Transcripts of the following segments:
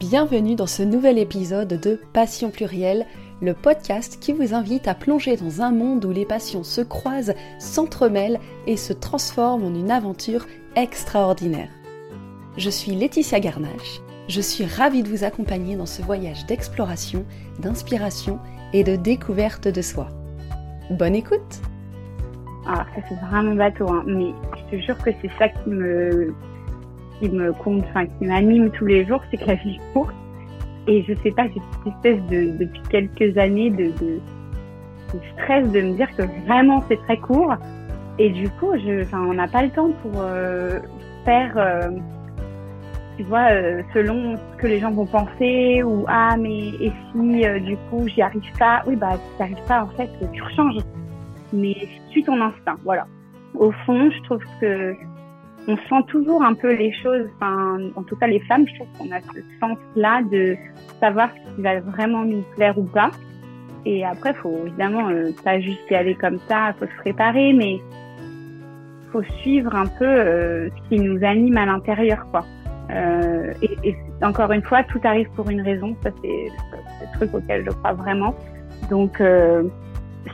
Bienvenue dans ce nouvel épisode de Passion plurielle, le podcast qui vous invite à plonger dans un monde où les passions se croisent, s'entremêlent et se transforment en une aventure extraordinaire. Je suis Laetitia Garnache, je suis ravie de vous accompagner dans ce voyage d'exploration, d'inspiration et de découverte de soi. Bonne écoute Alors ça c'est vraiment bateau, hein, mais je te jure que c'est ça qui me qui me compte, enfin qui m'anime tous les jours, c'est que la vie est courte. Et je sais pas, j'ai cette espèce de depuis quelques années de, de, stress de me dire que vraiment c'est très court. Et du coup, je, enfin, on n'a pas le temps pour euh, faire, euh, tu vois, euh, selon ce que les gens vont penser ou ah mais et si du coup j'y arrive pas, oui bah si t'arrives pas en fait tu rechanges. Mais suis ton instinct, voilà. Au fond, je trouve que on sent toujours un peu les choses, enfin, en tout cas les femmes, je trouve qu'on a ce sens-là de savoir ce qui va vraiment nous plaire ou pas. Et après, faut évidemment euh, pas juste y aller comme ça, faut se préparer, mais faut suivre un peu euh, ce qui nous anime à l'intérieur, quoi. Euh, et, et, encore une fois, tout arrive pour une raison. Ça, c'est le truc auquel je crois vraiment. Donc, euh,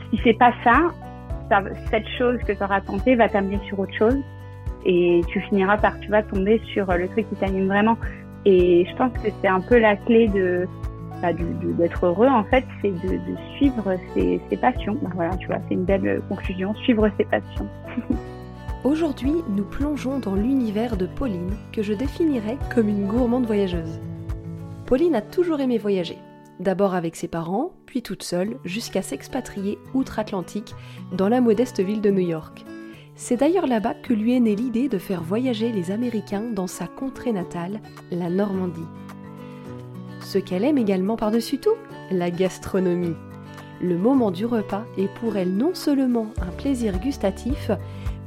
si c'est pas ça, ça, cette chose que tu auras tenté va t'amener sur autre chose et tu finiras par, tu vas tomber sur le truc qui t'anime vraiment. Et je pense que c'est un peu la clé de bah, d'être heureux en fait, c'est de, suivre ses, ses passions. Bah, voilà, tu vois, c'est une belle conclusion, suivre ses passions. Aujourd'hui, nous plongeons dans l'univers de Pauline, que je définirais comme une gourmande voyageuse. Pauline a toujours aimé voyager, d'abord avec ses parents, puis toute seule, jusqu'à s'expatrier outre-Atlantique, dans la modeste ville de New York. C'est d'ailleurs là-bas que lui est née l'idée de faire voyager les Américains dans sa contrée natale, la Normandie. Ce qu'elle aime également par-dessus tout, la gastronomie. Le moment du repas est pour elle non seulement un plaisir gustatif,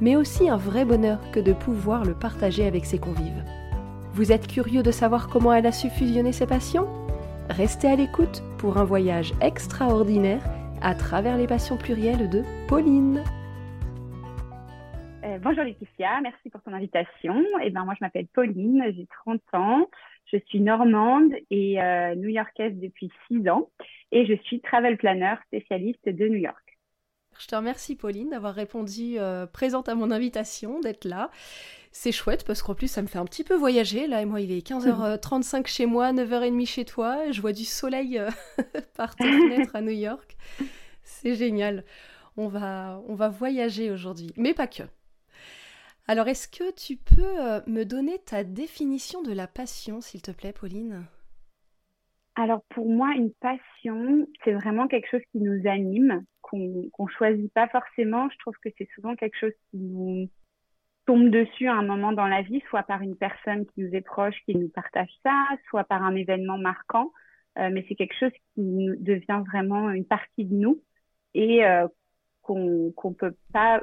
mais aussi un vrai bonheur que de pouvoir le partager avec ses convives. Vous êtes curieux de savoir comment elle a su fusionner ses passions? Restez à l'écoute pour un voyage extraordinaire à travers les passions plurielles de Pauline. Euh, bonjour Laetitia, merci pour ton invitation. Eh ben moi je m'appelle Pauline, j'ai 30 ans, je suis normande et euh, new-yorkaise depuis 6 ans et je suis travel planner spécialiste de New York. Je te remercie Pauline d'avoir répondu euh, présente à mon invitation, d'être là. C'est chouette parce qu'en plus ça me fait un petit peu voyager. Là et moi il est 15h35 chez moi, 9h30 chez toi. Je vois du soleil par tes fenêtres à New York. C'est génial. On va, on va voyager aujourd'hui, mais pas que. Alors, est-ce que tu peux euh, me donner ta définition de la passion, s'il te plaît, Pauline? Alors, pour moi, une passion, c'est vraiment quelque chose qui nous anime, qu'on ne choisit pas forcément. Je trouve que c'est souvent quelque chose qui nous tombe dessus à un moment dans la vie, soit par une personne qui nous est proche, qui nous partage ça, soit par un événement marquant. Euh, mais c'est quelque chose qui devient vraiment une partie de nous et euh, qu'on qu'on peut pas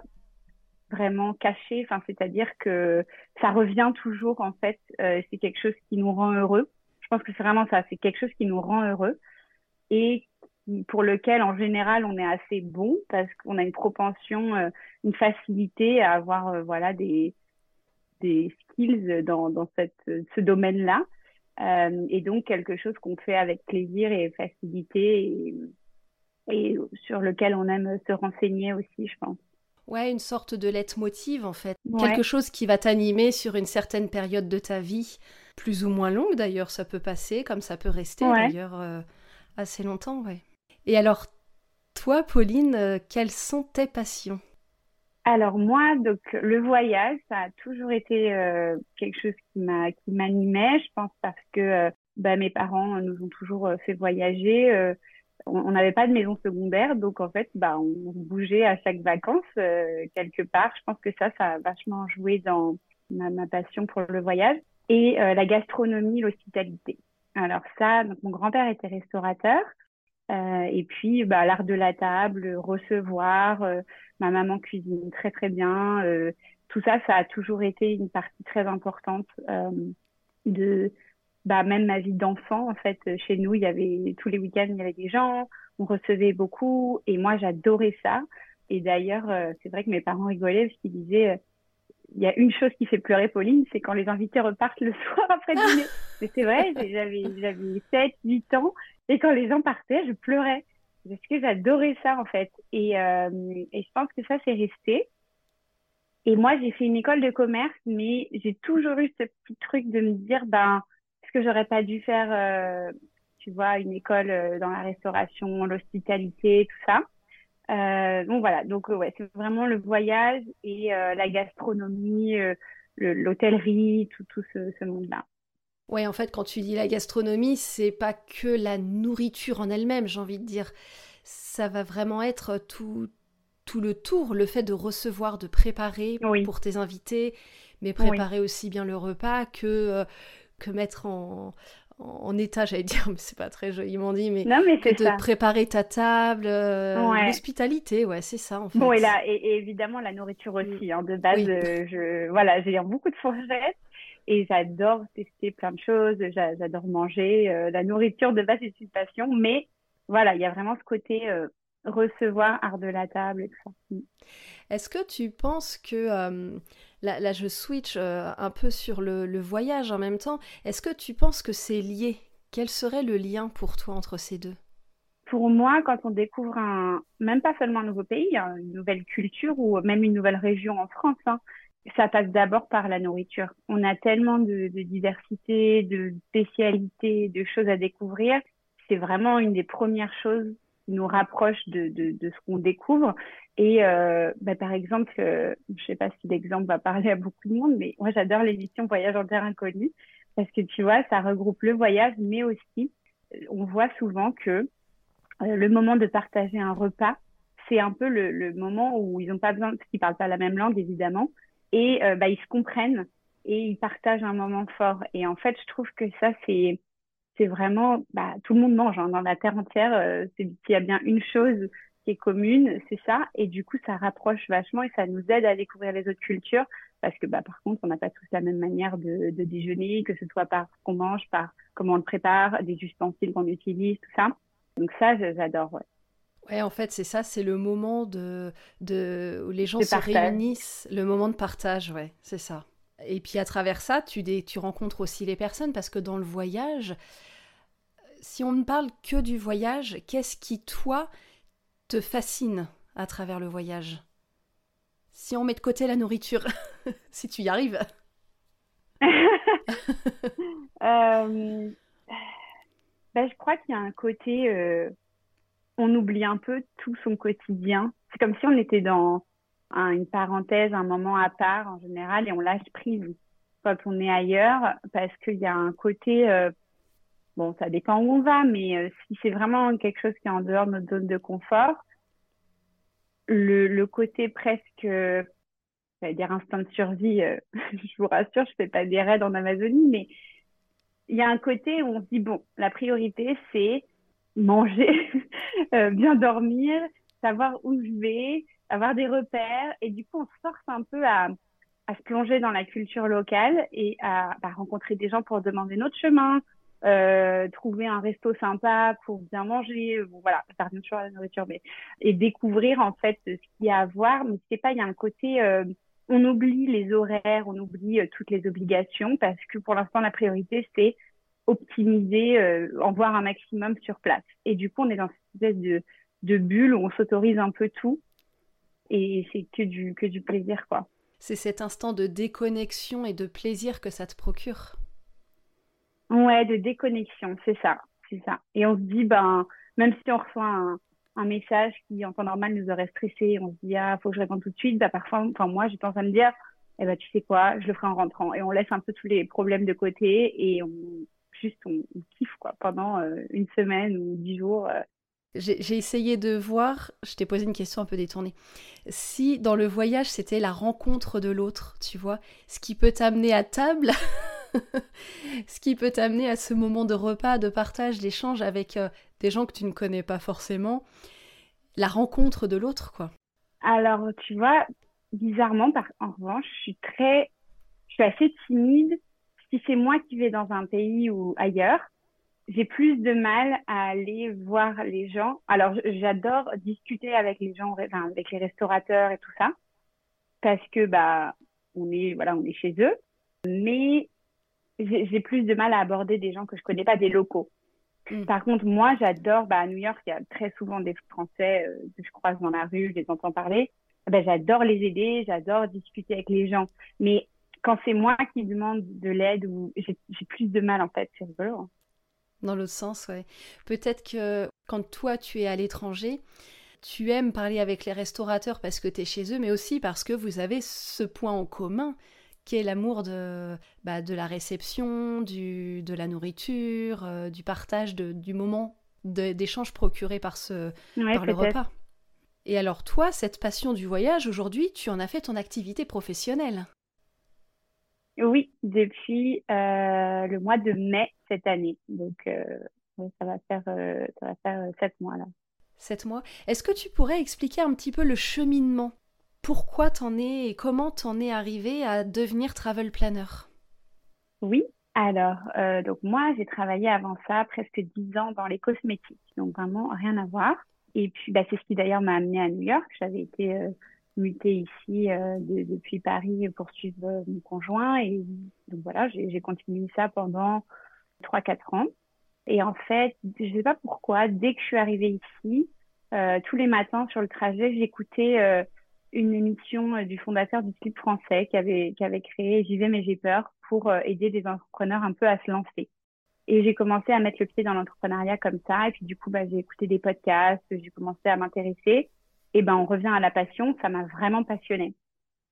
vraiment caché. Enfin, c'est-à-dire que ça revient toujours en fait. Euh, c'est quelque chose qui nous rend heureux. Je pense que c'est vraiment ça. C'est quelque chose qui nous rend heureux et pour lequel en général on est assez bon parce qu'on a une propension, euh, une facilité à avoir euh, voilà des des skills dans dans cette ce domaine-là. Euh, et donc quelque chose qu'on fait avec plaisir et facilité et, et sur lequel on aime se renseigner aussi, je pense. Ouais, une sorte de leitmotiv en fait. Quelque chose qui va t'animer sur une certaine période de ta vie, plus ou moins longue d'ailleurs, ça peut passer, comme ça peut rester d'ailleurs euh, assez longtemps, ouais. Et alors, toi, Pauline, euh, quelles sont tes passions? Alors moi, donc le voyage, ça a toujours été euh, quelque chose qui m'a qui m'animait, je pense parce que bah, mes parents nous ont toujours fait voyager on n'avait pas de maison secondaire, donc en fait, bah, on bougeait à chaque vacances euh, quelque part. Je pense que ça, ça a vachement joué dans ma, passion pour le voyage et euh, la gastronomie, l'hospitalité. Alors ça, donc mon grand-père était restaurateur euh, et puis bah, l'art de la table, recevoir, ma maman cuisine très très bien. tout ça, ça a toujours été une partie très importante de bah, même ma vie d'enfant, en fait, chez nous, il y avait tous les week-ends, il y avait des gens, on recevait beaucoup, et moi, j'adorais ça. Et d'ailleurs, euh, c'est vrai que mes parents rigolaient parce qu'ils disaient, euh, il y a une chose qui fait pleurer Pauline, c'est quand les invités repartent le soir après dîner. Mais c'est vrai, j'avais, j'avais 7, 8 ans, et quand les gens partaient, je pleurais. Parce que j'adorais ça, en fait. Et, euh, et je pense que ça, c'est resté. Et moi, j'ai fait une école de commerce, mais j'ai toujours eu ce petit truc de me dire, ben, est-ce que j'aurais pas dû faire, euh, tu vois, une école euh, dans la restauration, l'hospitalité, tout ça. Euh, donc voilà, donc ouais, c'est vraiment le voyage et la gastronomie, l'hôtellerie, tout, tout ce, ce monde-là. Ouais, en fait, quand tu dis la gastronomie, c'est pas que la nourriture en elle-même, j'ai envie de dire. Ça va vraiment être tout, tout le tour, le fait de recevoir, de préparer pour tes invités, mais préparer aussi bien le repas que, euh, que mettre en, en état, j'allais dire, mais c'est pas très joliment dit, mais, de préparer ta table, euh, l'hospitalité, ouais, c'est ça en fait. Bon, et, là, et, évidemment la nourriture aussi. Hein, de base, euh, je, voilà, j'ai beaucoup de fourchettes et j'adore tester plein de choses, j'adore manger. la nourriture de base, c'est une passion, mais voilà, il y a vraiment ce côté recevoir art de la table et tout ça. Mm. Est-ce que tu penses que, euh, là, je switch euh, un peu sur le, voyage en même temps, est-ce que tu penses que c'est lié? Quel serait le lien pour toi entre ces deux? Pour moi, quand on découvre un, même pas seulement un nouveau pays, hein, une nouvelle culture ou même une nouvelle région en France, hein, ça passe d'abord par la nourriture. On a tellement de, de diversité, de spécialités, de choses à découvrir. C'est vraiment une des premières choses nous rapproche de, de, de ce qu'on découvre. Et euh, bah, par exemple, euh, je sais pas si l'exemple va parler à beaucoup de monde, mais moi j'adore l'émission Voyage en terre inconnue parce que tu vois, ça regroupe le voyage, mais aussi on voit souvent que euh, le moment de partager un repas, c'est un peu le, le, moment où ils n'ont pas besoin, parce qu'ils parlent pas la même langue évidemment, et euh, bah, ils se comprennent et ils partagent un moment fort. Et en fait, je trouve que ça c'est c'est vraiment, bah, tout le monde mange hein, dans la terre entière. Euh, s'il y a bien une chose qui est commune, c'est ça. Et du coup, ça rapproche vachement et ça nous aide à découvrir les autres cultures. Parce que, bah, par contre, on n'a pas tous la même manière de, de déjeuner, que ce soit par ce qu'on mange, par comment on le prépare, des ustensiles qu'on utilise, tout ça. Donc ça, j'adore. Ouais. Ouais, en fait, c'est ça, c'est le moment de, de où les gens se réunissent, le moment de partage, ouais, c'est ça. Et puis à travers ça, tu, rencontres aussi les personnes parce que dans le voyage, si on ne parle que du voyage, qu'est-ce qui, toi, te fascine à travers le voyage? Si on met de côté la nourriture, si tu y arrives. euh, ben, je crois qu'il y a un côté, euh, on oublie un peu tout son quotidien. C'est comme si on était dans une parenthèse, un moment à part en général, et on lâche prise quand on est ailleurs, parce qu'il y a un côté euh, Bon, ça dépend où on va, mais euh, si c'est vraiment quelque chose qui est en dehors de notre zone de confort, le, le côté presque, j'allais dire instinct de survie, euh, je vous rassure, je fais pas des raids en Amazonie, mais il y a un côté où on se dit, bon, la priorité, c'est manger, euh, bien dormir, savoir où je vais, avoir des repères, et du coup, on se force un peu à, à se plonger dans la culture locale et à, à rencontrer des gens pour demander notre chemin, euh, trouver un resto sympa pour bien manger, bon, voilà, faire bien sûr la nourriture, mais et découvrir en fait ce qu'il y a à voir. Mais c'est pas, il y a un côté, euh, on oublie les horaires, on oublie euh, toutes les obligations parce que pour l'instant la priorité c'est optimiser, en voir un maximum sur place. Et du coup, on est dans cette espèce de, de bulle où on s'autorise un peu tout et c'est que du que du plaisir quoi. C'est cet instant de déconnexion et de plaisir que ça te procure. Ouais, de déconnexion, c'est ça, c'est ça. Et on se dit, ben, même si on reçoit un, un message qui, en temps normal, nous aurait stressé, on se dit, ah, faut que je réponde tout de suite, bah, parfois, enfin, moi, j'ai tendance à me dire, eh ben, tu sais quoi, je le ferai en rentrant. Et on laisse un peu tous les problèmes de côté et on, juste, on, kiffe, quoi, pendant euh, une semaine ou dix jours. Euh. J'ai essayé de voir, je t'ai posé une question un peu détournée, si dans le voyage c'était la rencontre de l'autre, tu vois, ce qui peut t'amener à table ce qui peut t'amener à ce moment de repas, de partage, d'échange avec euh, des gens que tu ne connais pas forcément, la rencontre de l'autre, quoi. Alors, tu vois, bizarrement, en revanche, je suis très, je suis assez timide. Si c'est moi qui vais dans un pays ou ailleurs, j'ai plus de mal à aller voir les gens. Alors, j'adore discuter avec les gens, avec les restaurateurs et tout ça, parce que bah on est, voilà, on est chez eux. Mais j'ai plus de mal à aborder des gens que je connais pas, des locaux. Mm. Par contre, moi, j'adore, bah, à New York, il y a très souvent des Français euh, que je croise dans la rue, je les entends parler. Ben, j'adore les aider, j'adore discuter avec les gens. Mais quand c'est moi qui demande de l'aide, ou j'ai plus de mal, en fait, c'est rigolo. Hein. Dans l'autre sens, ouais. Peut-être que quand toi, tu es à l'étranger, tu aimes parler avec les restaurateurs parce que tu es chez eux, mais aussi parce que vous avez ce point en commun qui est l'amour de, bah, de la réception, du, de la nourriture, euh, du partage, de, du moment d'échange procuré par, ce, par le repas. Et alors toi, cette passion du voyage, aujourd'hui, tu en as fait ton activité professionnelle? Oui, depuis euh, le mois de mai cette année. Donc euh, ça va faire, ça va faire sept mois là. Sept mois. Est-ce que tu pourrais expliquer un petit peu le cheminement? Pourquoi t'en es et comment t'en es arrivé à devenir travel planner? Oui, alors, euh, donc moi, j'ai travaillé avant ça presque dix ans dans les cosmétiques, donc vraiment rien à voir. Et puis, bah, c'est ce qui d'ailleurs m'a amenée à New York. J'avais été euh, mutée ici euh, depuis Paris pour suivre mon conjoint. Et donc voilà, j'ai continué ça pendant trois, quatre ans. Et en fait, je sais pas pourquoi, dès que je suis arrivée ici, tous les matins sur le trajet, j'écoutais une émission euh, du fondateur du slip français qui avait, qui avait créé J'y vais mais j'ai peur pour euh, aider des entrepreneurs un peu à se lancer. Et j'ai commencé à mettre le pied dans l'entrepreneuriat comme ça. Et puis du coup, bah, j'ai écouté des podcasts, j'ai commencé à m'intéresser. Et ben, on revient à la passion. Ça m'a vraiment passionnée.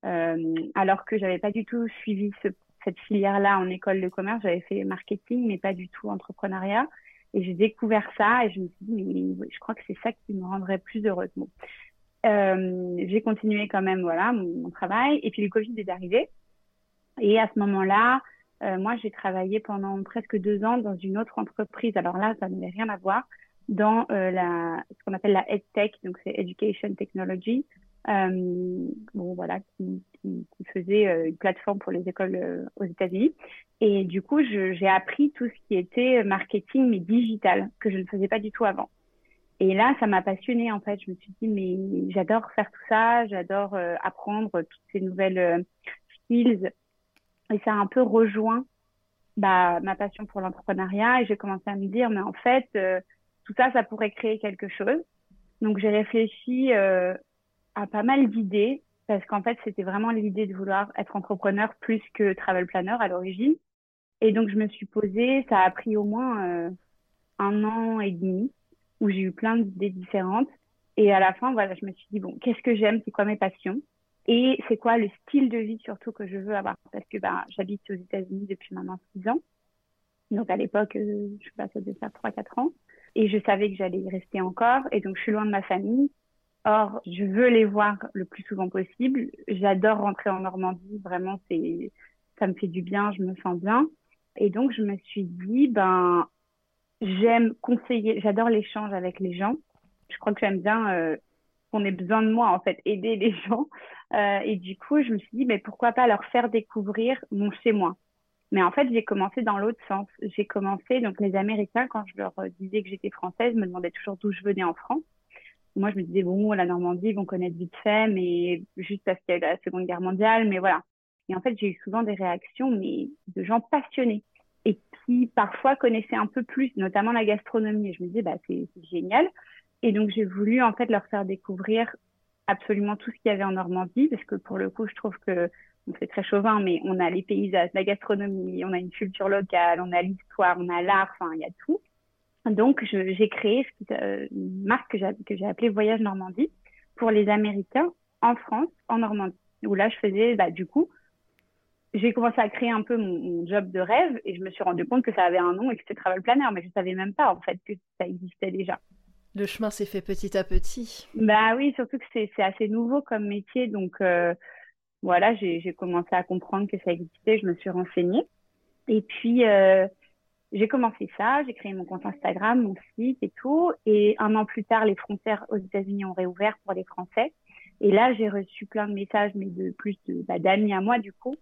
Euh, alors que j'avais pas du tout suivi ce, cette filière-là en école de commerce. J'avais fait marketing, mais pas du tout entrepreneuriat. Et j'ai découvert ça et je me suis dit, mais je crois que c'est ça qui me rendrait plus heureuse. Bon. Euh, j'ai continué quand même voilà mon, travail et puis le Covid est arrivé et à ce moment-là euh, moi j'ai travaillé pendant presque deux ans dans une autre entreprise alors là ça n'avait rien à voir dans euh, la ce qu'on appelle la EdTech donc c'est Education Technology bon voilà qui, qui, faisait euh, une plateforme pour les écoles aux États-Unis et du coup j'ai appris tout ce qui était marketing mais digital que je ne faisais pas du tout avant et là, ça m'a passionnée en fait. Je me suis dit mais j'adore faire tout ça, j'adore euh, apprendre toutes ces nouvelles euh, skills. Et ça a un peu rejoint bah, ma passion pour l'entrepreneuriat. Et j'ai commencé à me dire mais en fait euh, tout ça, ça pourrait créer quelque chose. Donc j'ai réfléchi à pas mal d'idées parce qu'en fait c'était vraiment l'idée de vouloir être entrepreneur plus que travel planner à l'origine. Et donc je me suis posée, ça a pris au moins un an et demi où j'ai eu plein d'idées différentes. Et à la fin, voilà, je me suis dit, bon, qu'est-ce que j'aime, c'est quoi mes passions? Et c'est quoi le style de vie surtout que je veux avoir? Parce que ben, j'habite aux États-Unis depuis maintenant six ans. Donc à l'époque, euh, je sais pas, ça devait faire trois, quatre ans. Et je savais que j'allais y rester encore. Et donc je suis loin de ma famille. Or, je veux les voir le plus souvent possible. J'adore rentrer en Normandie. Vraiment, c'est, ça me fait du bien. Je me sens bien. Et donc je me suis dit, ben, J'aime conseiller, j'adore l'échange avec les gens. Je crois que j'aime bien euh, qu'on ait besoin de moi, en fait, aider les gens. Euh, et du coup, je me suis dit, mais pourquoi pas leur faire découvrir mon chez-moi Mais en fait, j'ai commencé dans l'autre sens. J'ai commencé, donc les Américains, quand je leur disais que j'étais française, me demandaient toujours d'où je venais en France. Moi, je me disais, bon, la Normandie, ils vont connaître vite fait, mais juste parce qu'il y a la Seconde Guerre mondiale, mais voilà. Et en fait, j'ai eu souvent des réactions, mais de gens passionnés et qui parfois connaissaient un peu plus, notamment la gastronomie. Et je me disais, bah, c'est génial. Et donc, j'ai voulu en fait leur faire découvrir absolument tout ce qu'il y avait en Normandie, parce que pour le coup, je trouve que c'est très chauvin, mais on a les paysages, la gastronomie, on a une culture locale, on a l'histoire, on a l'art, enfin, il y a tout. Donc, j'ai créé euh, une marque que j'ai appelée Voyage Normandie pour les Américains en France, en Normandie, où là, je faisais, bah, du coup, j'ai commencé à créer un peu mon, job de rêve et je me suis rendu compte que ça avait un nom et que c'était Travel Planner, mais je savais même pas en fait que ça existait déjà. Le chemin s'est fait petit à petit. Bah oui, surtout que c'est assez nouveau comme métier, donc euh, voilà, j'ai commencé à comprendre que ça existait, je me suis renseignée. Et puis, euh, j'ai commencé ça, j'ai créé mon compte Instagram, mon site et tout. Et un an plus tard, les frontières aux États-Unis ont réouvert pour les Français. Et là, j'ai reçu plein de messages, mais de plus bah, d'amis à moi, du coup,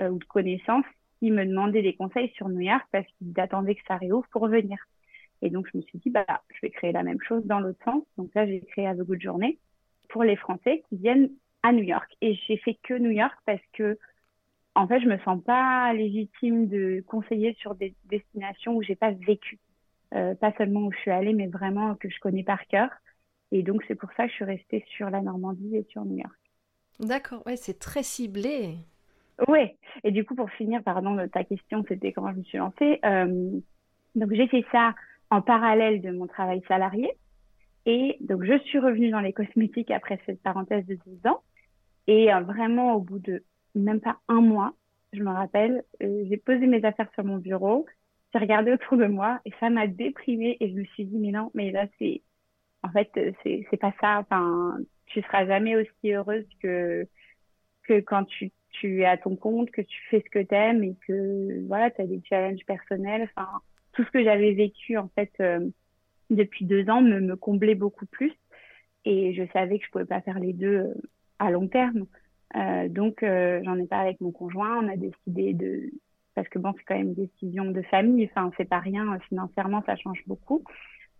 euh, ou de connaissances qui me demandaient des conseils sur New York parce qu'ils attendaient que ça réouvre pour venir. Et donc, je me suis dit, bah, je vais créer la même chose dans l'autre sens. Donc là, j'ai créé Have a Good Journée pour les Français qui viennent à New York. Et j'ai fait que New York parce que en fait, je me sens pas légitime de conseiller sur des destinations où j'ai pas vécu. Euh, pas seulement où je suis allée, mais vraiment que je connais par cœur. Et donc, c'est pour ça que je suis restée sur la Normandie et sur New York. D'accord, ouais, c'est très ciblé. Oui, et du coup, pour finir, pardon, ta question, c'était comment je me suis lancée. Euh, donc, j'ai fait ça en parallèle de mon travail salarié. Et donc, je suis revenue dans les cosmétiques après cette parenthèse de 10 ans. Et euh, vraiment, au bout de même pas un mois, je me rappelle, euh, j'ai posé mes affaires sur mon bureau, j'ai regardé autour de moi et ça m'a déprimée et je me suis dit, mais non, mais là, c'est, en fait, c'est, c'est pas ça. Enfin, tu seras jamais aussi heureuse que, que quand tu, tu es à ton compte, que tu fais ce que t'aimes et que, voilà, tu as des challenges personnels. Enfin, tout ce que j'avais vécu, en fait, euh, depuis deux ans me, me comblait beaucoup plus. Et je savais que je pouvais pas faire les deux euh, à long terme. Euh, donc, euh, j'en ai parlé avec mon conjoint. On a décidé de, parce que bon, c'est quand même une décision de famille. Enfin, c'est pas rien euh, financièrement, ça change beaucoup.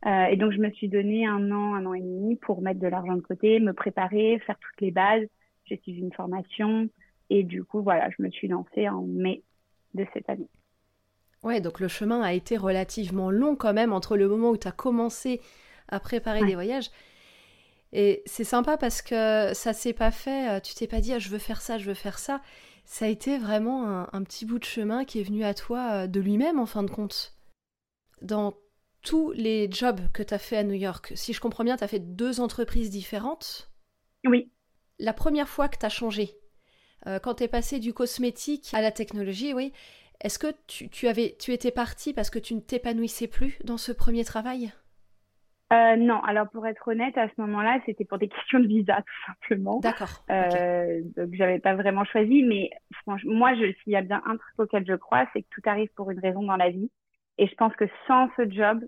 Euh, et donc, je me suis donné un an, un an et demi pour mettre de l'argent de côté, me préparer, faire toutes les bases. J'ai suivi une formation et du coup, voilà, je me suis lancée en mai de cette année. Ouais, donc le chemin a été relativement long quand même entre le moment où tu as commencé à préparer ouais. des voyages et c'est sympa parce que ça s'est pas fait, euh, tu t'es pas dit ah, je veux faire ça, je veux faire ça. Ça a été vraiment un, un petit bout de chemin qui est venu à toi euh, de lui-même en fin de compte. Dans tous les jobs que tu as fait à New York, si je comprends bien, tu as fait deux entreprises différentes. Oui. La première fois que tu as changé, euh, quand tu es passé du cosmétique à la technologie, oui, est-ce que tu, tu, avais, tu étais parti parce que tu ne t'épanouissais plus dans ce premier travail? Euh, non, alors pour être honnête, à ce moment-là, c'était pour des questions de visa, tout simplement. D'accord. Euh, okay. Donc, j'avais pas vraiment choisi, mais franchement, moi, je, s'il y a bien un truc auquel je crois, c'est que tout arrive pour une raison dans la vie. Et je pense que sans ce job,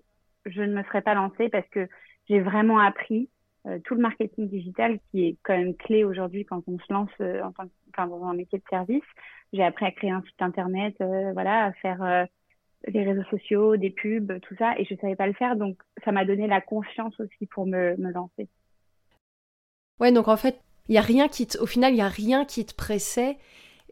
je ne me serais pas lancée parce que j'ai vraiment appris euh, tout le marketing digital qui est quand même clé aujourd'hui quand on se lance euh, en tant que, enfin, dans un métier de service. J'ai appris à créer un site internet, euh, voilà, à faire les réseaux sociaux, des pubs, tout ça, et je savais pas le faire, donc ça m'a donné la confiance aussi pour me, me lancer. Ouais, donc en fait, il y a rien qui te, au final, il y a rien qui te pressait,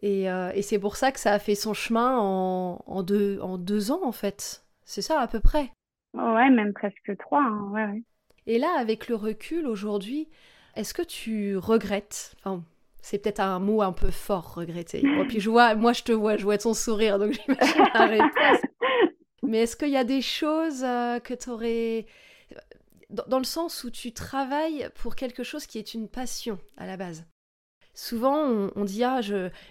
et, euh, et c'est pour ça que ça a fait son chemin en, en, deux, en deux ans en fait. C'est ça à peu près. Ouais, même presque trois. Hein, ouais, ouais. Et là, avec le recul aujourd'hui, est-ce que tu regrettes, enfin, c'est peut-être un mot un peu fort, regretter. Bon, puis je vois, moi je te vois, je vois ton sourire, donc j'imagine. Mais est-ce qu'il y a des choses euh, que tu aurais. Dans, le sens où tu travailles pour quelque chose qui est une passion à la base? Souvent, on, dit Ah,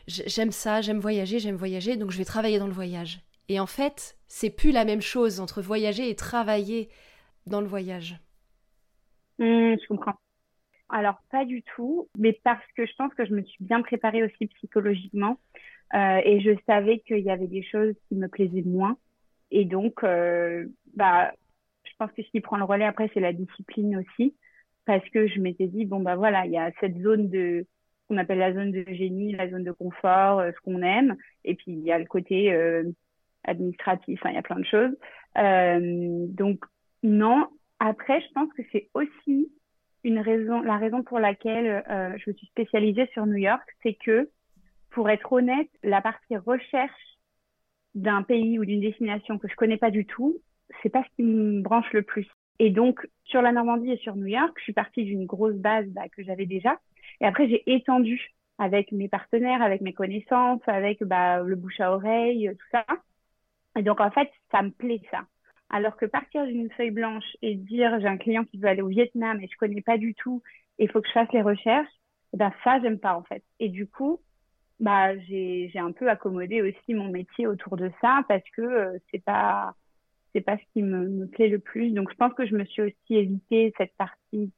j'aime ça, j'aime voyager, j'aime voyager, donc je vais travailler dans le voyage. Et en fait, c'est plus la même chose entre voyager et travailler dans le voyage. Mmh, je comprends. Alors, pas du tout, mais parce que je pense que je me suis bien préparée aussi psychologiquement euh, et je savais qu'il y avait des choses qui me plaisaient moins. Et donc, euh, bah, je pense que ce qui prend le relais après, c'est la discipline aussi, parce que je m'étais dit, bon, bah voilà, il y a cette zone de, qu'on appelle la zone de génie, la zone de confort, euh, ce qu'on aime, et puis il y a le côté euh, administratif, il y a plein de choses. Euh, donc, non. Après, je pense que c'est aussi une raison, la raison pour laquelle euh, je me suis spécialisée sur New York, c'est que, pour être honnête, la partie recherche d'un pays ou d'une destination que je connais pas du tout, c'est pas ce qui me branche le plus. Et donc, sur la Normandie et sur New York, je suis partie d'une grosse base bah, que j'avais déjà. Et après, j'ai étendu avec mes partenaires, avec mes connaissances, avec bah, le bouche à oreille, tout ça. Et donc, en fait, ça me plaît, ça. Alors que partir d'une feuille blanche et dire j'ai un client qui veut aller au Vietnam et je connais pas du tout et il faut que je fasse les recherches, eh ben ça j'aime pas en fait. Et du coup, bah j'ai un peu accommodé aussi mon métier autour de ça parce que euh, c'est pas c'est pas ce qui me, me plaît le plus. Donc je pense que je me suis aussi évité cette partie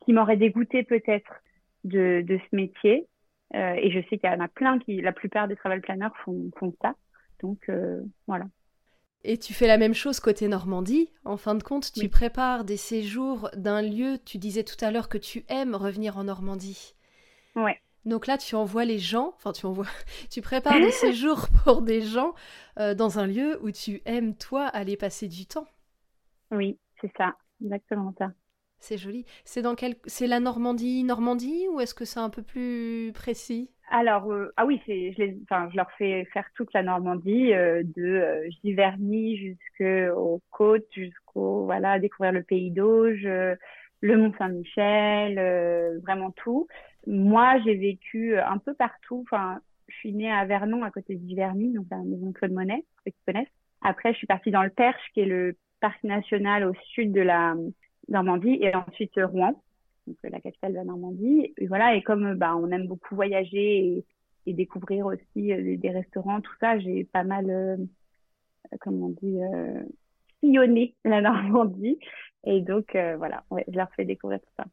qui m'aurait dégoûté peut-être de de ce métier. Euh, et je sais qu'il y en a plein qui, la plupart des travel planners font font ça. Donc euh, voilà. Et tu fais la même chose côté Normandie. En fin de compte, tu oui. prépares des séjours d'un lieu. Tu disais tout à l'heure que tu aimes revenir en Normandie. Ouais. Donc là, tu envoies les gens, enfin tu envoies, tu prépares des séjours pour des gens euh, dans un lieu où tu aimes toi aller passer du temps. Oui, c'est ça, exactement ça. C'est joli. C'est dans quel, c'est la Normandie, Normandie, ou est-ce que c'est un peu plus précis? Alors, euh, ah oui, c'est, je, les, je leur fais faire toute la Normandie, euh, de euh, Giverny jusqu'aux côtes, jusqu'au, voilà, découvrir le pays d'Auge, euh, le Mont Saint-Michel, vraiment tout. Moi, j'ai vécu un peu partout. Enfin, je suis née à Vernon, à côté de Giverny, donc la maison Claude Monet, ceux qui connaissent. Après, je suis partie dans le Perche, qui est le parc national au sud de la Normandie, et ensuite Rouen donc euh, la capitale de la Normandie. Et voilà, et comme bah, on aime beaucoup voyager et, et découvrir aussi euh, des, restaurants, tout ça, j'ai pas mal, euh, comment on dit, euh, sillonné la Normandie. Et donc, voilà, ouais, je leur fais découvrir tout ça.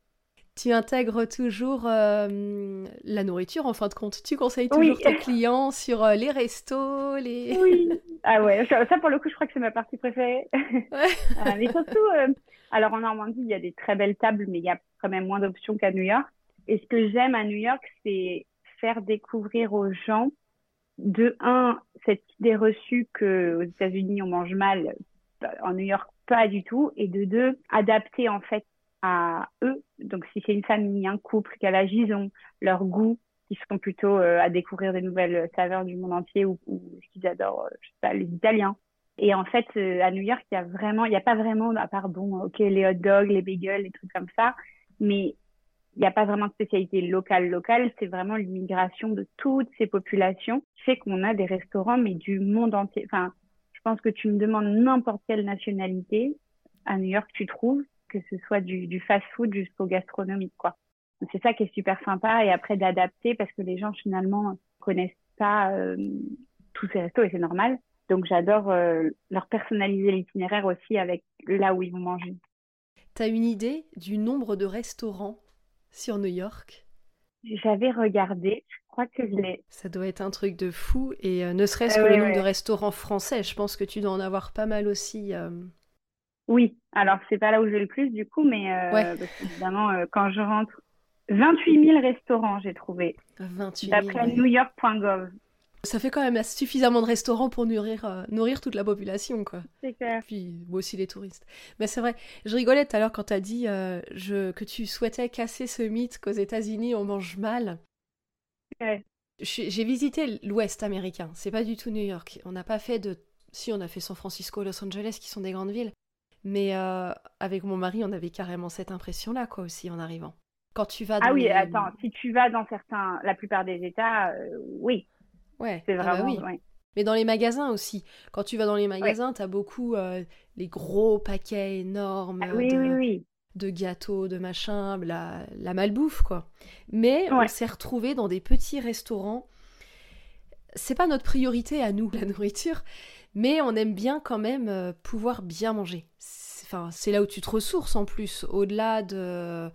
Tu intègres toujours euh, la nourriture en fin de compte. Tu conseilles toujours tes clients sur les restos, les. Oui. Ah ouais, ça pour le coup, je crois que c'est ma partie préférée. Ouais. mais surtout, alors en Normandie, il y a des très belles tables, mais il y a quand même moins d'options qu'à New York. Et ce que j'aime à New York, c'est faire découvrir aux gens, de un, cette idée reçue qu'aux États-Unis, on mange mal, en New York, pas du tout. Et de deux, adapter en fait à eux. Donc si c'est une famille, un couple qui a la gison, leur goût, qui sont plutôt euh, à découvrir des nouvelles saveurs du monde entier ou, ou ce qu'ils adorent, euh, je sais pas, les Italiens. Et en fait, euh, à New York, il y a vraiment, il n'y a pas vraiment, à part bon, ok, les hot dogs, les bagels, les trucs comme ça, mais il n'y a pas vraiment de spécialité locale locale, c'est vraiment l'immigration de toutes ces populations qui fait qu'on a des restaurants mais du monde entier. Enfin, je pense que tu me demandes n'importe quelle nationalité à New York, tu trouves que ce soit du, du fast-food jusqu'au gastronomique, quoi. C'est ça qui est super sympa et après d'adapter parce que les gens finalement connaissent pas euh, tous ces restos et c'est normal. Donc j'adore euh, leur personnaliser l'itinéraire aussi avec là où ils vont manger. T'as une idée du nombre de restaurants sur New York? J'avais regardé, je crois que je l'ai. Ça doit être un truc de fou, et euh, ne serait-ce que le nombre de restaurants français, je pense que tu dois en avoir pas mal aussi. Oui, alors c'est pas là où j'ai le plus du coup, mais euh, évidemment, quand je rentre, 28 000 restaurants j'ai trouvé. 28 000. D'après newyork.gov. Ça fait quand même suffisamment de restaurants pour nourrir, euh, nourrir toute la population, quoi. C'est clair. Puis aussi les touristes. Mais c'est vrai, je rigolais tout à l'heure quand tu as dit euh, je, que tu souhaitais casser ce mythe qu'aux États-Unis on mange mal. Ouais. J'ai visité l'Ouest américain, c'est pas du tout New York. On n'a pas fait de. Si, on a fait San Francisco, Los Angeles, qui sont des grandes villes. Mais euh, avec mon mari, on avait carrément cette impression-là, quoi, aussi, en arrivant. Quand tu vas ah dans. Ah oui, attends, si tu vas dans certains. La plupart des États, oui. Ouais, c'est ah bah vraiment. oui. Mais dans les magasins aussi. Quand tu vas dans les magasins, tu as beaucoup euh, les gros paquets énormes ah de, de, gâteaux, de machins, la, la malbouffe, quoi. Mais on s'est retrouvés dans des petits restaurants. C'est pas notre priorité à nous, la nourriture, mais on aime bien quand même euh, pouvoir bien manger. Enfin, c'est là où tu te ressources en plus, au-delà de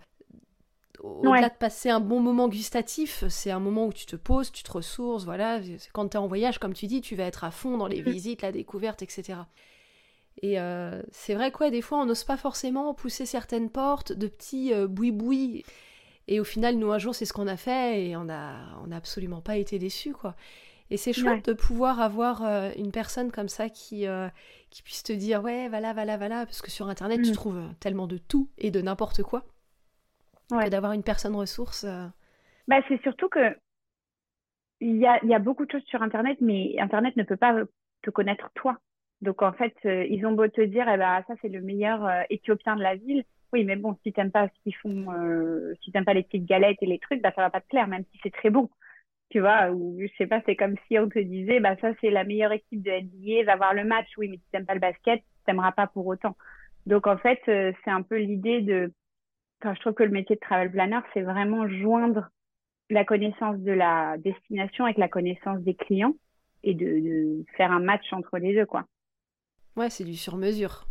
au-delà de passer un bon moment gustatif, c'est un moment où tu te poses, tu te ressources, voilà. Quand tu es en voyage, comme tu dis, tu vas être à fond dans les mm. visites, la découverte, etc. Et euh, c'est vrai quoi, des fois, on n'ose pas forcément pousser certaines portes de petits euh, boui-boui. Et au final, nous, un jour, c'est ce qu'on a fait et on n'a on a absolument pas été déçus, quoi. Et c'est chouette de pouvoir avoir euh, une personne comme ça qui, qui puisse te dire, ouais, voilà, voilà, voilà, parce que sur Internet, tu mm. trouves tellement de tout et de n'importe quoi d'avoir une personne ressource. Euh. Bah, c'est surtout que il y a, y a beaucoup de choses sur Internet, mais Internet ne peut pas te connaître toi. Donc en fait, euh, ils ont beau te dire, eh ben ça c'est le meilleur euh, Éthiopien de la ville. Oui, mais bon, si t'aimes pas ce qu'ils font, si t'aimes pas les petites galettes et les trucs, bah ça va pas te plaire, même si c'est très bon. Tu vois, ou je sais pas, c'est comme si on te disait, bah ça c'est la meilleure équipe de NBA, va voir le match. Oui, mais si t'aimes pas le basket, t'aimeras pas pour autant. Donc en fait, c'est un peu l'idée de je trouve que le métier de travel planner, c'est vraiment joindre la connaissance de la destination avec la connaissance des clients et de, faire un match entre les deux, quoi. Ouais, c'est du sur-mesure.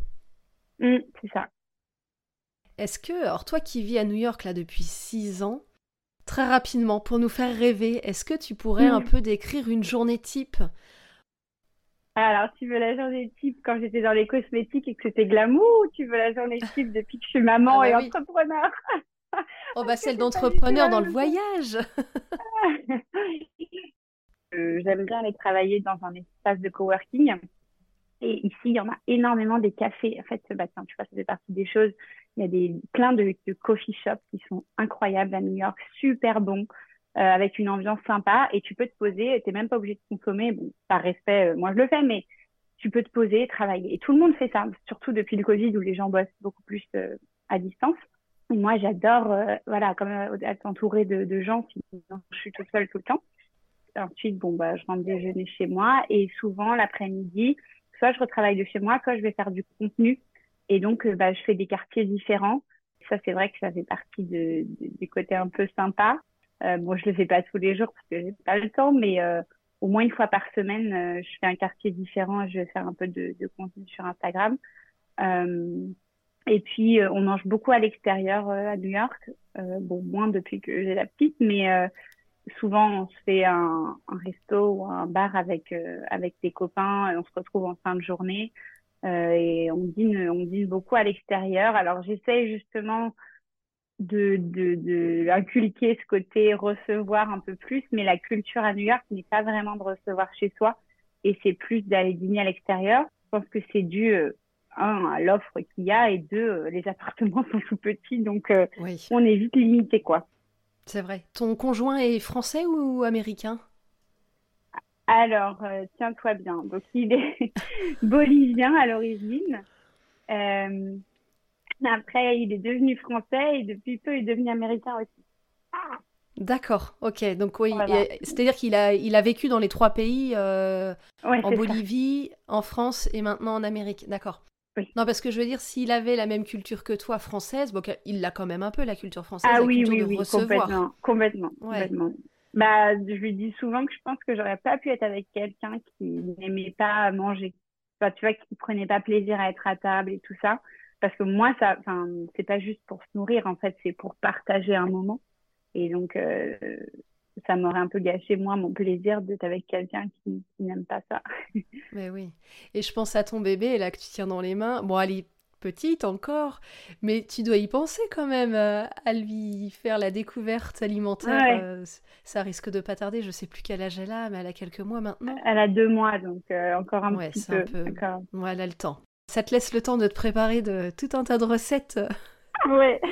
Mmh, c'est ça. Est-ce que, alors toi qui vis à New York là depuis six ans, très rapidement, pour nous faire rêver, est-ce que tu pourrais un mmh. peu décrire une journée type alors, tu veux la journée type quand j'étais dans les cosmétiques et que c'était glamour ou tu veux la journée type depuis que je suis maman ah bah et entrepreneur? Oh bah celle d'entrepreneur dans le voyage euh, J'aime bien aller travailler dans un espace de coworking. Et ici, il y en a énormément des cafés. En fait, bah, tiens, tu vois, ça fait partie des choses. Il y a des, plein de, de coffee shops qui sont incroyables à New York, super bons. Avec une ambiance sympa et tu peux te poser, t'es même pas obligé de consommer, bon, par respect, moi je le fais, mais tu peux te poser, travailler. Et tout le monde fait ça, surtout depuis le Covid où les gens bossent beaucoup plus à distance. Et moi, j'adore, voilà, comme être entourée de, de gens, sinon je suis toute seule tout le temps. Ensuite, bon, bah, je rentre déjeuner chez moi et souvent l'après-midi, soit je retravaille de chez moi, soit je vais faire du contenu. Et donc, euh, bah, je fais des quartiers différents. Ça, c'est vrai que ça fait partie de, du côté un peu sympa. Euh, bon, je le fais pas tous les jours parce que j'ai pas le temps, mais euh, au moins une fois par semaine, euh, je fais un quartier différent je vais faire un peu de, contenu sur Instagram. Euh, et puis, on mange beaucoup à l'extérieur à New York. bon, moins depuis que j'ai la petite, mais souvent on se fait un, un, resto ou un bar avec avec des copains et on se retrouve en fin de journée et on dîne on dîne beaucoup à l'extérieur alors j'essaie justement de, de, de inculquer ce côté recevoir un peu plus mais la culture à New York n'est pas vraiment de recevoir chez soi et c'est plus d'aller dîner à l'extérieur je pense que c'est dû euh, un à l'offre qu'il y a et deux les appartements sont tout petits donc on est vite limité quoi c'est vrai. Ton conjoint est français ou américain? Alors, euh, tiens-toi bien. Donc, il est bolivien à l'origine. Après, il est devenu français et depuis peu, il est devenu américain aussi. D'accord, ok. Donc oui, c'est-à-dire qu'il a, il a vécu dans les trois pays, euh, en Bolivie, en France et maintenant en Amérique. D'accord. Non, parce que je veux dire, s'il avait la même culture que toi, française, bon, il l'a quand même un peu, la culture française. Ah la oui, culture oui, de oui, recevoir. complètement. Complètement. complètement. Bah, je lui dis souvent que je pense que j'aurais pas pu être avec quelqu'un qui n'aimait pas manger. Enfin, tu vois, qui prenait pas plaisir à être à table et tout ça. Parce que moi, ça, enfin, c'est pas juste pour se nourrir, en fait, c'est pour partager un moment. Et donc, euh, ça m'aurait un peu gâché moi mon plaisir d'être avec quelqu'un qui, n'aime pas ça. Mais oui. Et je pense à ton bébé là que tu tiens dans les mains. Bon, elle est petite encore, mais tu dois y penser quand même euh, à lui faire la découverte alimentaire. Euh, ça risque de pas tarder. Je sais plus quel âge elle a, mais elle a quelques mois maintenant. Elle a deux mois, donc euh, encore un petit peu. Un peu... Ouais, elle a le temps. Ça te laisse le temps de te préparer de tout un tas de recettes. Ouais.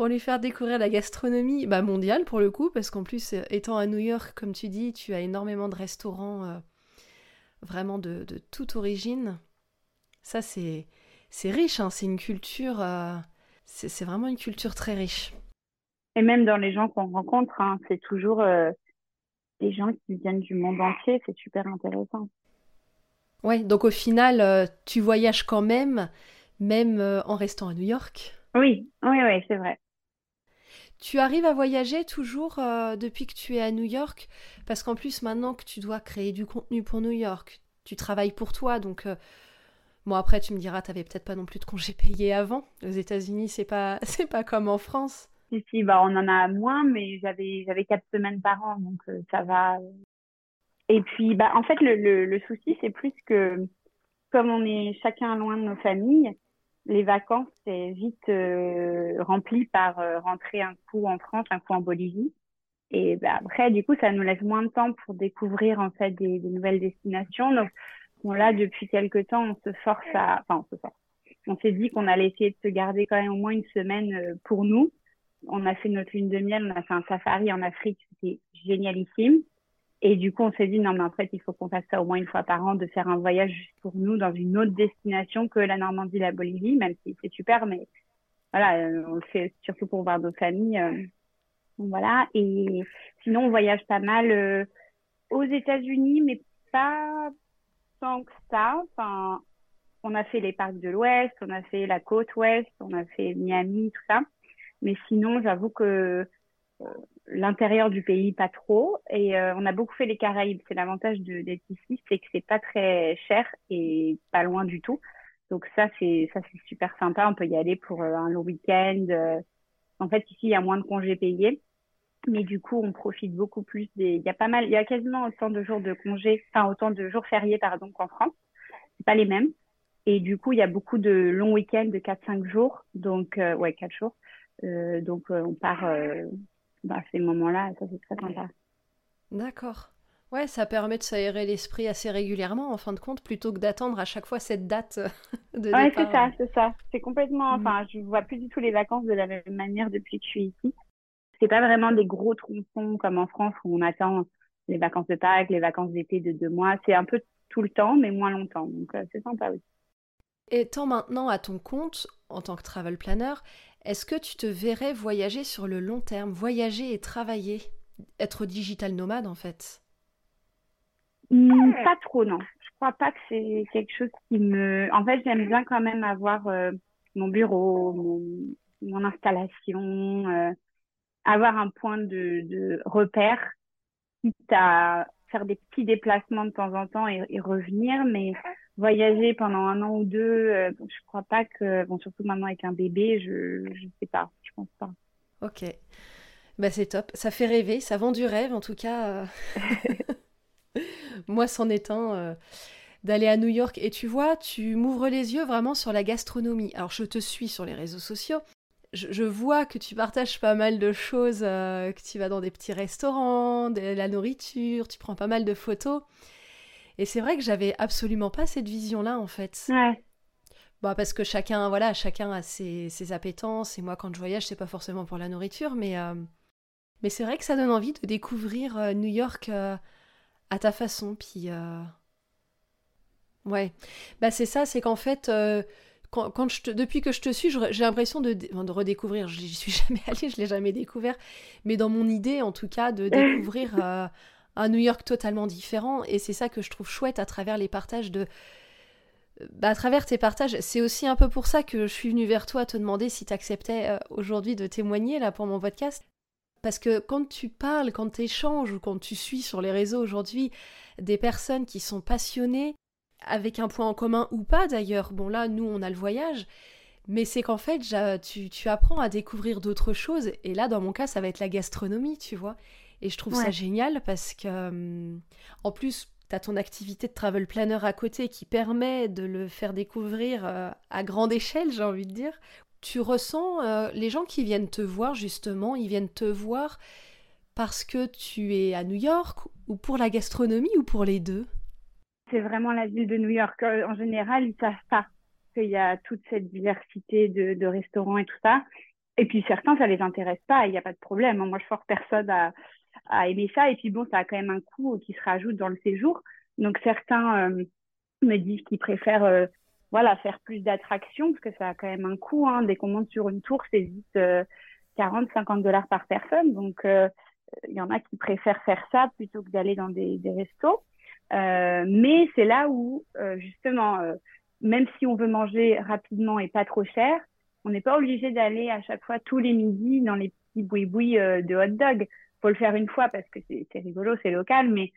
pour lui faire découvrir la gastronomie bah, mondiale pour le coup, parce qu'en plus, euh, étant à New York, comme tu dis, tu as énormément de restaurants euh, vraiment de, de, toute origine. Ça, c'est, c'est riche, hein, c'est une culture, euh, c'est, vraiment une culture très riche. Et même dans les gens qu'on rencontre, hein, c'est toujours des gens qui viennent du monde entier, c'est super intéressant. Ouais, donc au final, tu voyages quand même, même en restant à New York. Oui, oui, oui, c'est vrai. Tu arrives à voyager toujours euh, depuis que tu es à New York? Parce qu'en plus, maintenant que tu dois créer du contenu pour New York, tu travailles pour toi, donc... Euh, bon, après, tu me diras, tu n'avais peut-être pas non plus de congés payés avant. Aux États-Unis, c'est pas, c'est pas comme en France. Si, si, bah, on en a moins, mais j'avais, j'avais quatre semaines par an, donc euh, ça va. Et puis, bah, en fait, le, le, le souci, c'est plus que, comme on est chacun loin de nos familles, les vacances, c'est vite euh, rempli par euh, rentrer un coup en France, un coup en Bolivie. Et bah, après, du coup, ça nous laisse moins de temps pour découvrir en fait des, des nouvelles destinations. Donc, bon, là, depuis quelques temps, on se force à, enfin, on se force. On s'est dit qu'on allait essayer de se garder quand même au moins une semaine euh, pour nous. On a fait notre lune de miel, on a fait un safari en Afrique, c'était génialissime. Et du coup, on s'est dit, non, mais en fait, il faut qu'on fasse ça au moins une fois par an, de faire un voyage juste pour nous dans une autre destination que la Normandie, la Bolivie, même si c'est super, mais voilà, euh, on le fait surtout pour voir nos familles. Euh, voilà. Et sinon, on voyage pas mal euh, aux États-Unis, mais pas tant que ça. Enfin, on a fait les parcs de l'Ouest, on a fait la côte Ouest, on a fait Miami, tout ça. Mais sinon, j'avoue que l'intérieur du pays pas trop. Et euh, on a beaucoup fait les Caraïbes. C'est l'avantage d'être ici c'est que c'est pas très cher et pas loin du tout. Donc ça c'est ça c'est super sympa. On peut y aller pour euh, un long week-end euh. en fait ici il y a moins de congés payés. Mais du coup on profite beaucoup plus des il y a pas mal il y a quasiment autant de jours de congés enfin autant de jours fériés pardon qu'en France. C'est pas les mêmes. Et du coup il y a beaucoup de longs week-ends de 4-5 jours. Donc ouais 4 jours. Donc on part bah, ces moments-là, ça c'est très sympa. D'accord. Ouais, ça permet de s'aérer l'esprit assez régulièrement, en fin de compte, plutôt que d'attendre à chaque fois cette date de ouais, c'est ça, c'est ça. C'est complètement. Mm. Enfin, je vois plus du tout les vacances de la même manière depuis que je suis ici. c'est pas vraiment des gros tronçons comme en France où on attend les vacances de Pâques, les vacances d'été de deux mois. C'est un peu tout le temps, mais moins longtemps. Donc, euh, c'est sympa aussi. Étant maintenant à ton compte en tant que travel planner, est-ce que tu te verrais voyager sur le long terme, voyager et travailler, être digital nomade en fait? Hmm, Pas trop, non. Je crois pas que c'est quelque chose qui me. En fait, j'aime bien quand même avoir euh, mon bureau, mon, installation, euh, avoir un point de, de repère, quitte à faire des petits déplacements de temps en temps et, revenir, mais voyager pendant un an ou deux, euh, je crois pas que, bon, surtout maintenant avec un bébé, je, je sais pas, je pense pas. Ok. Bah c'est top, ça fait rêver, ça vend du rêve en tout cas. Euh. Moi, c'en est un euh, d'aller à New York. Et tu vois, tu m'ouvres les yeux vraiment sur la gastronomie. Alors, je te suis sur les réseaux sociaux je, vois que tu partages pas mal de choses, euh, que tu vas dans des petits restaurants, de la nourriture, tu prends pas mal de photos. Et c'est vrai que j'avais absolument pas cette vision-là, en fait. Ouais. Bah, parce que chacun, voilà, chacun a ses, ses appétences. Et moi, quand je voyage, c'est pas forcément pour la nourriture, mais, euh, mais c'est vrai que ça donne envie de découvrir euh, New York à ta façon. Puis, ouais. Bah, c'est ça, c'est qu'en fait quand, je depuis que je te suis, j'ai l'impression de, de redécouvrir. Je n'y suis jamais allée, je l'ai jamais découvert, mais dans mon idée, en tout cas, de découvrir euh, un New York totalement différent. Et c'est ça que je trouve chouette à travers les partages de. Bah, à travers tes partages, c'est aussi un peu pour ça que je suis venue vers toi te demander si tu acceptais euh, aujourd'hui de témoigner là pour mon podcast. Parce que quand tu parles, quand tu échanges ou quand tu suis sur les réseaux aujourd'hui des personnes qui sont passionnées avec un point en commun ou pas d'ailleurs. Bon là, nous, on a le voyage, mais c'est qu'en fait, tu, apprends à découvrir d'autres choses. Et là, dans mon cas, ça va être la gastronomie, tu vois. Et je trouve ça génial parce que, hum, en plus, tu as ton activité de travel planner à côté qui permet de le faire découvrir euh, à grande échelle, j'ai envie de dire. Tu ressens euh, les gens qui viennent te voir, justement, ils viennent te voir parce que tu es à New York ou pour la gastronomie ou pour les deux? C'est vraiment la ville de New York. Euh, en général, ils savent pas qu'il y a toute cette diversité de, de, restaurants et tout ça. Et puis certains, ça les intéresse pas, il n'y a pas de problème. Moi, je force personne à, à, aimer ça. Et puis bon, ça a quand même un coût qui se rajoute dans le séjour. Donc certains euh, me disent qu'ils préfèrent euh, voilà, faire plus d'attractions parce que ça a quand même un coût. Hein. Dès qu'on monte sur une tour, c'est vite 40, 50 dollars par personne. Donc il y en a qui préfèrent faire ça plutôt que d'aller dans des, restos. Euh, mais c'est là où, euh, justement, euh, même si on veut manger rapidement et pas trop cher, on n'est pas obligé d'aller à chaque fois tous les midis dans les petits boui-boui de hot dog. Faut le faire une fois parce que c'est rigolo, c'est local, mais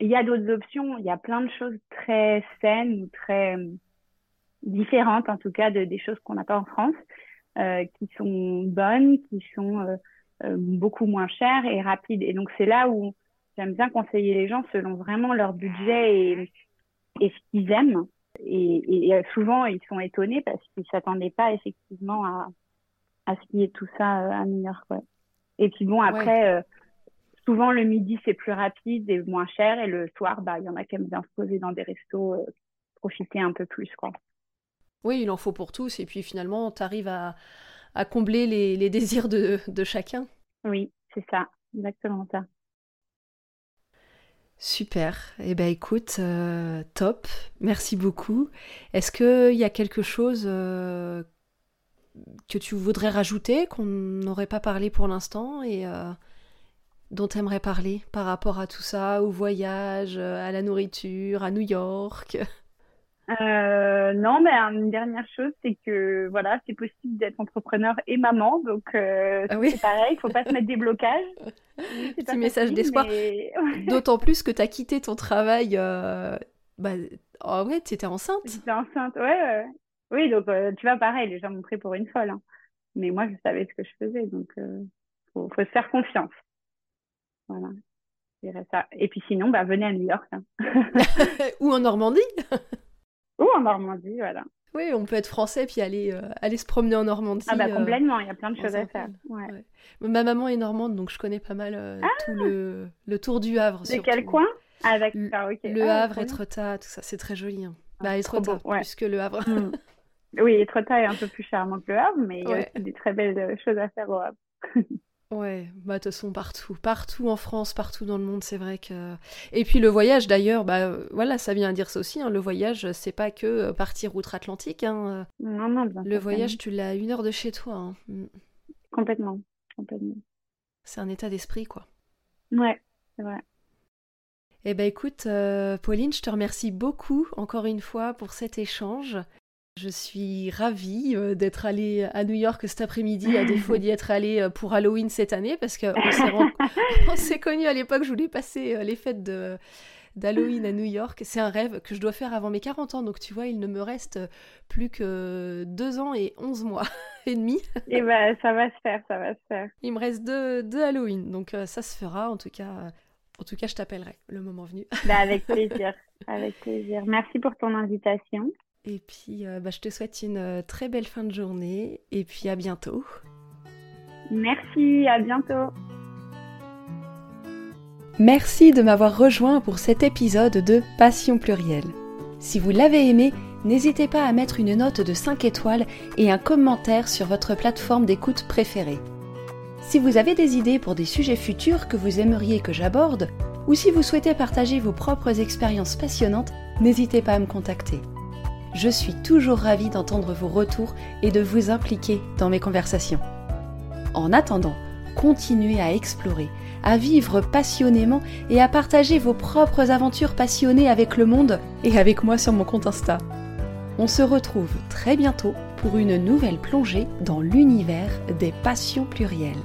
il y a d'autres options. Il y a plein de choses très saines ou très différentes, en tout cas, de, des choses qu'on n'a pas en France, euh, qui sont bonnes, qui sont euh, beaucoup moins chères et rapides. Et donc, c'est là où J'aime bien conseiller les gens selon vraiment leur budget et, et ce qu'ils aiment. Et, et, souvent, ils sont étonnés parce qu'ils s'attendaient pas effectivement à, à ce qu'il y ait tout ça euh, à New York. Ouais. Et puis bon, après, euh, souvent le midi, c'est plus rapide et moins cher. Et le soir, bah, il y en a qui aiment bien se poser dans des restos, euh, profiter un peu plus. Quoi. Oui, il en faut pour tous. Et puis finalement, tu arrives à, à combler les, les désirs de, de chacun. Oui, c'est ça, exactement ça. Super. Eh ben écoute, euh, top. Merci beaucoup. Est-ce qu'il y a quelque chose euh, que tu voudrais rajouter qu'on n'aurait pas parlé pour l'instant? Et euh, dont tu aimerais parler par rapport à tout ça, au voyage, à la nourriture, à New York? Euh, non, mais une dernière chose, c'est que voilà, c'est possible d'être entrepreneur et maman, donc euh, ah c'est pareil, il faut pas se mettre des blocages. Petit message d'espoir. D'autant plus que tu as quitté ton travail. Euh... Bah, oh ouais, tu étais enceinte. J'étais enceinte, ouais, Oui, donc euh, tu vois, pareil, les gens m'ont pris pour une folle. Hein. Mais moi, je savais ce que je faisais, donc euh, faut, faut se faire confiance. Voilà. Ça. Et puis sinon, bah, venez à New York. Hein. Ou en Normandie ou en Normandie, voilà. Oui, on peut être français puis aller, euh, aller se promener en Normandie. Ah bah euh, complètement, il y a plein de choses à faire. Ma maman est normande, donc je connais pas mal euh, ah tout le, le, tour du Havre. De quel coin? Le, ah, le ah, Havre, Etretat, tout ça, c'est très joli. Hein. Ah, bah, Etretat, plus que le Havre. Mm. Oui, Etretat est un peu plus charmant que le Havre, mais il y a aussi des très belles choses à faire au Havre. Ouais, bah de toute façon partout, partout en France, partout dans le monde, c'est vrai que. Et puis le voyage d'ailleurs, bah voilà, ça vient dire ça aussi. Hein, le voyage, c'est pas que euh, partir outre-Atlantique. Hein. Non, non, bien Le voyage, tu l'as à une heure de chez toi. hein. Mm. Complètement, complètement. C'est un état d'esprit, quoi. Ouais, c'est vrai. Eh ben écoute, euh, Pauline, je te remercie beaucoup encore une fois pour cet échange. Je suis ravie euh, d'être allée à New York cet après-midi, à défaut d'y être allée euh, pour Halloween cette année, parce qu'on s'est, connus à l'époque, je voulais passer euh, les fêtes de, d'Halloween à New York. C'est un rêve que je dois faire avant mes 40 ans, donc tu vois, il ne me reste plus que 2 ans et 11 mois et demi. Et ben, ça va se faire, ça va se faire. Il me reste deux, deux Halloween, donc ça se fera, en tout cas, en tout cas je t'appellerai le moment venu. Bah, avec plaisir, avec plaisir. Merci pour ton invitation. Et puis, euh, bah, je te souhaite une euh, très belle fin de journée. Et puis, à bientôt. Merci, à bientôt. Merci de m'avoir rejoint pour cet épisode de Passion plurielle. Si vous l'avez aimé, n'hésitez pas à mettre une note de 5 étoiles et un commentaire sur votre plateforme d'écoute préférée. Si vous avez des idées pour des sujets futurs que vous aimeriez que j'aborde, ou si vous souhaitez partager vos propres expériences passionnantes, n'hésitez pas à me contacter. Je suis toujours ravie d'entendre vos retours et de vous impliquer dans mes conversations. En attendant, continuez à explorer, à vivre passionnément et à partager vos propres aventures passionnées avec le monde et avec moi sur mon compte Insta. On se retrouve très bientôt pour une nouvelle plongée dans l'univers des passions plurielles.